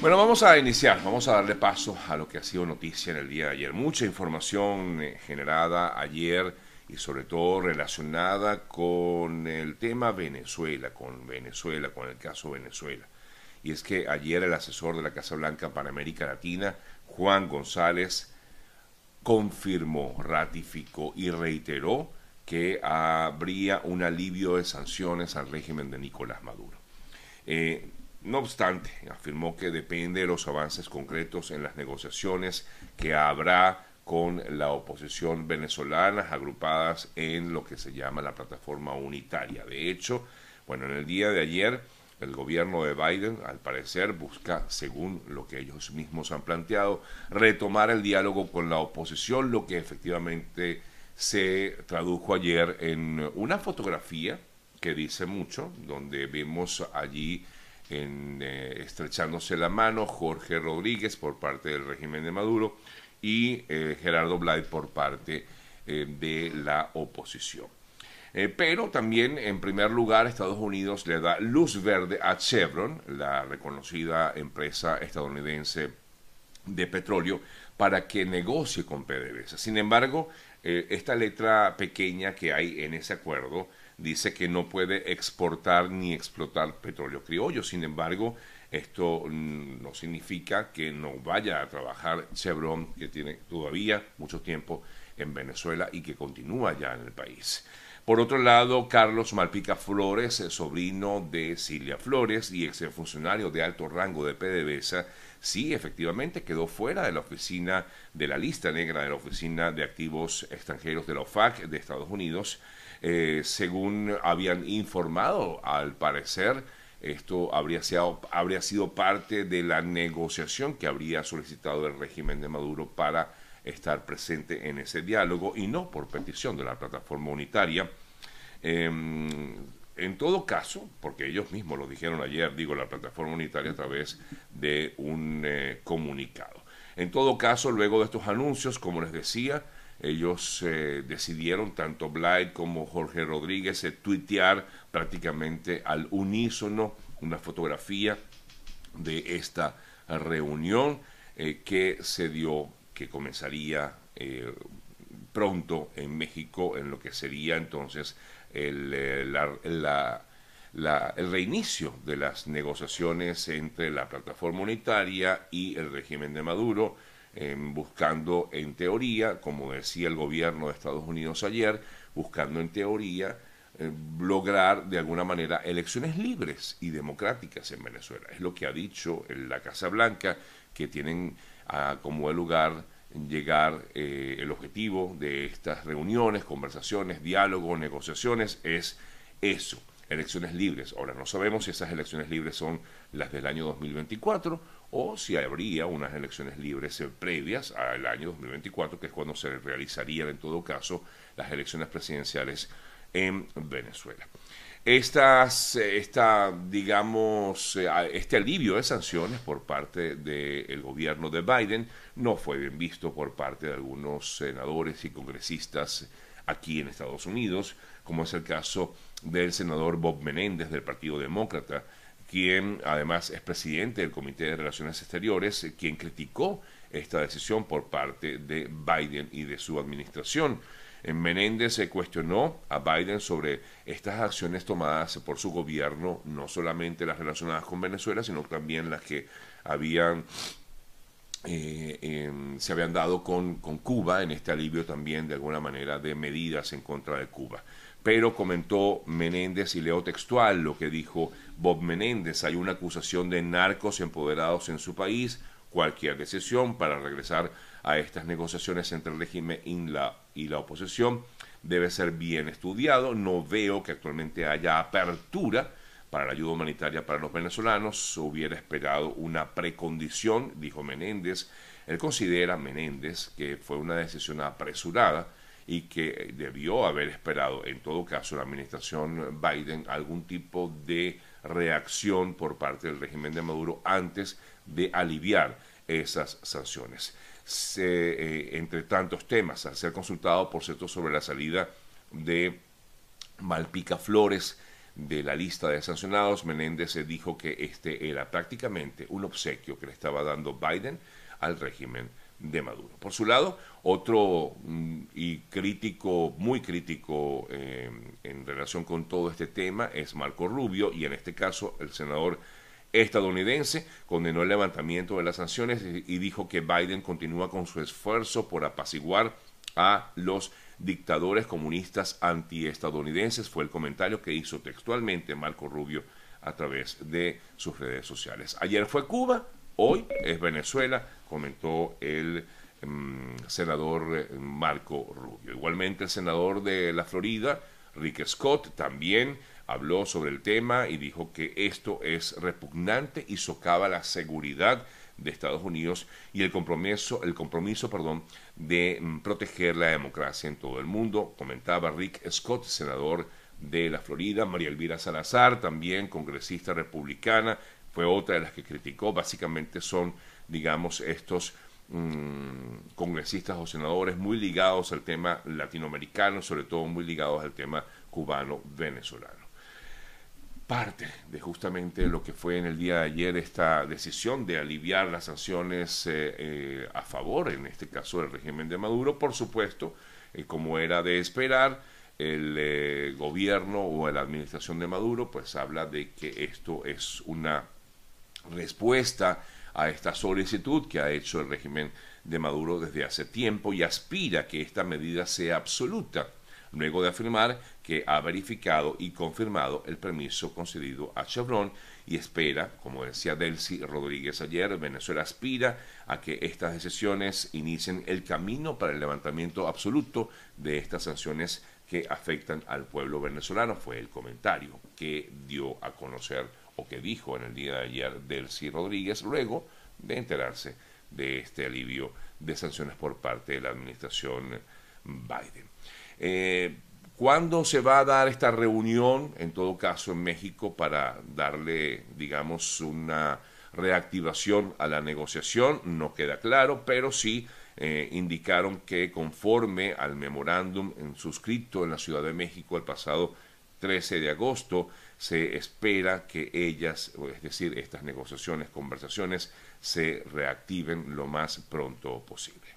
Bueno, vamos a iniciar, vamos a darle paso a lo que ha sido noticia en el día de ayer. Mucha información eh, generada ayer y sobre todo relacionada con el tema Venezuela, con Venezuela, con el caso Venezuela. Y es que ayer el asesor de la Casa Blanca para América Latina, Juan González, confirmó, ratificó y reiteró que habría un alivio de sanciones al régimen de Nicolás Maduro. Eh, no obstante, afirmó que depende de los avances concretos en las negociaciones que habrá con la oposición venezolana agrupadas en lo que se llama la plataforma unitaria. De hecho, bueno, en el día de ayer el gobierno de Biden, al parecer, busca, según lo que ellos mismos han planteado, retomar el diálogo con la oposición, lo que efectivamente se tradujo ayer en una fotografía que dice mucho, donde vemos allí en, eh, estrechándose la mano Jorge Rodríguez por parte del régimen de Maduro y eh, Gerardo Blay por parte eh, de la oposición. pero también, en primer lugar, Estados Unidos le da luz verde a Chevron, la reconocida empresa estadounidense de petróleo, para que negocie con PDVSA. Sin embargo, esta letra pequeña que hay en ese acuerdo dice que no puede exportar ni explotar petróleo criollo. Sin embargo, esto mm, no significa que no vaya a trabajar Chevron, que tiene todavía mucho tiempo en Venezuela y que continúa ya en el país. Por otro lado, Carlos Malpica Flores, sobrino de Cilia Flores y ex funcionario de alto rango de PDVSA, sí, efectivamente quedó fuera de la oficina de la lista negra de la Oficina de Activos Extranjeros de la OFAC de Estados Unidos eh, según habían informado, al parecer, esto habría sido, habría sido parte de la negociación que habría solicitado el régimen de Maduro para estar presente en ese diálogo y no por petición de la plataforma unitaria. Em, en todo caso, porque ellos mismos lo dijeron ayer, digo, la plataforma unitaria a través de un eh, comunicado. En todo caso, luego de estos anuncios, como les decía, ellos eh, decidieron, tanto Blythe como Jorge Rodríguez, eh, tuitear prácticamente al unísono una fotografía de esta reunión eh, que se dio, que comenzaría pronto en México, en lo que sería entonces el, el reinicio de las negociaciones entre la plataforma unitaria y el régimen de Maduro buscando en teoría, como decía el gobierno de Estados Unidos ayer, buscando en teoría eh, lograr de alguna manera elecciones libres y democráticas en Venezuela. Es lo que ha dicho la Casa Blanca, que tienen como lugar llegar eh, el objetivo de estas reuniones, conversaciones, diálogos, negociaciones, es eso, elecciones libres. Ahora, no sabemos si esas elecciones libres son las del año 2024 o si habría unas elecciones libres previas al año 2024, que es cuando se realizarían en todo caso las elecciones presidenciales en Venezuela. Estas, esta, digamos, este alivio de sanciones por parte del gobierno de Biden no fue bien visto por parte de algunos senadores y congresistas aquí en Estados Unidos, como es el caso del senador Bob Menéndez del Partido Demócrata, quien además es presidente del Comité de Relaciones Exteriores, eh, quien criticó esta decisión por parte de Biden y de su administración. En Menéndez se cuestionó a Biden sobre estas acciones tomadas por su gobierno, no solamente las relacionadas con Venezuela, sino también las que eh, se habían dado con Cuba en este alivio también de alguna manera de medidas en contra de Cuba pero comentó Menéndez y leo textual lo que dijo Bob Menéndez. Hay una acusación de narcos empoderados en su país. Cualquier decisión para regresar a estas negociaciones entre el régimen y la, oposición debe ser bien estudiado. No veo que actualmente haya apertura para la ayuda humanitaria para los venezolanos. Hubiera esperado una precondición, dijo Menéndez. Él considera, Menéndez, que fue una decisión apresurada y que debió haber esperado, en todo caso, la administración Biden algún tipo de reacción por parte del régimen de Maduro antes de aliviar esas sanciones. Eh, entre tantos temas, al ser consultado, por cierto, sobre la salida de Malpica Flores de la lista de sancionados, Menéndez dijo que este era prácticamente un obsequio que le estaba dando Biden al régimen de Maduro. Por su lado, otro mm, y crítico, muy crítico eh, en relación con todo este tema es Marco Rubio y en este caso el senador estadounidense condenó el levantamiento de las sanciones y dijo que Biden continúa con su esfuerzo por apaciguar a los dictadores comunistas antiestadounidenses, fue el comentario que hizo textualmente Marco Rubio a través de sus redes sociales. Ayer fue Cuba, hoy es Venezuela, comentó el mm, senador eh, Marco Rubio. Igualmente el senador de la Florida, Rick Scott, también habló sobre el tema y dijo que esto es repugnante y socava la seguridad de Estados Unidos y el compromiso, el compromiso perdón, de mm, proteger la democracia en todo el mundo, comentaba Rick Scott, senador de la Florida, María Elvira Salazar, también congresista republicana, fue otra de las que criticó, básicamente son, digamos, estos mm, congresistas o senadores muy ligados al tema latinoamericano, sobre todo muy ligados al tema cubano-venezolano. Parte de justamente lo que fue en el día de ayer esta decisión de aliviar las sanciones eh, eh, a favor, en este caso del régimen de Maduro, por supuesto, eh, como era de esperar, el gobierno o la administración de Maduro pues habla de que esto es una respuesta a esta solicitud que ha hecho el régimen de Maduro desde hace tiempo y aspira a que esta medida sea absoluta luego de afirmar que ha verificado y confirmado el permiso concedido a Chevron y espera, como decía Delcy Rodríguez ayer, Venezuela aspira a que estas decisiones inicien el camino para el levantamiento absoluto de estas sanciones que afectan al pueblo venezolano. Fue el comentario que dio a conocer o que dijo en el día de ayer Delcy Rodríguez luego de enterarse de este alivio de sanciones por parte de la administración Biden. Eh, ¿Cuándo se va a dar esta reunión, en todo caso en México, para darle, digamos, una reactivación a la negociación? No queda claro, pero sí eh, indicaron que conforme al memorándum suscrito en la Ciudad de México el pasado 13 de agosto, se espera que ellas, es decir, estas negociaciones, conversaciones, se reactiven lo más pronto posible.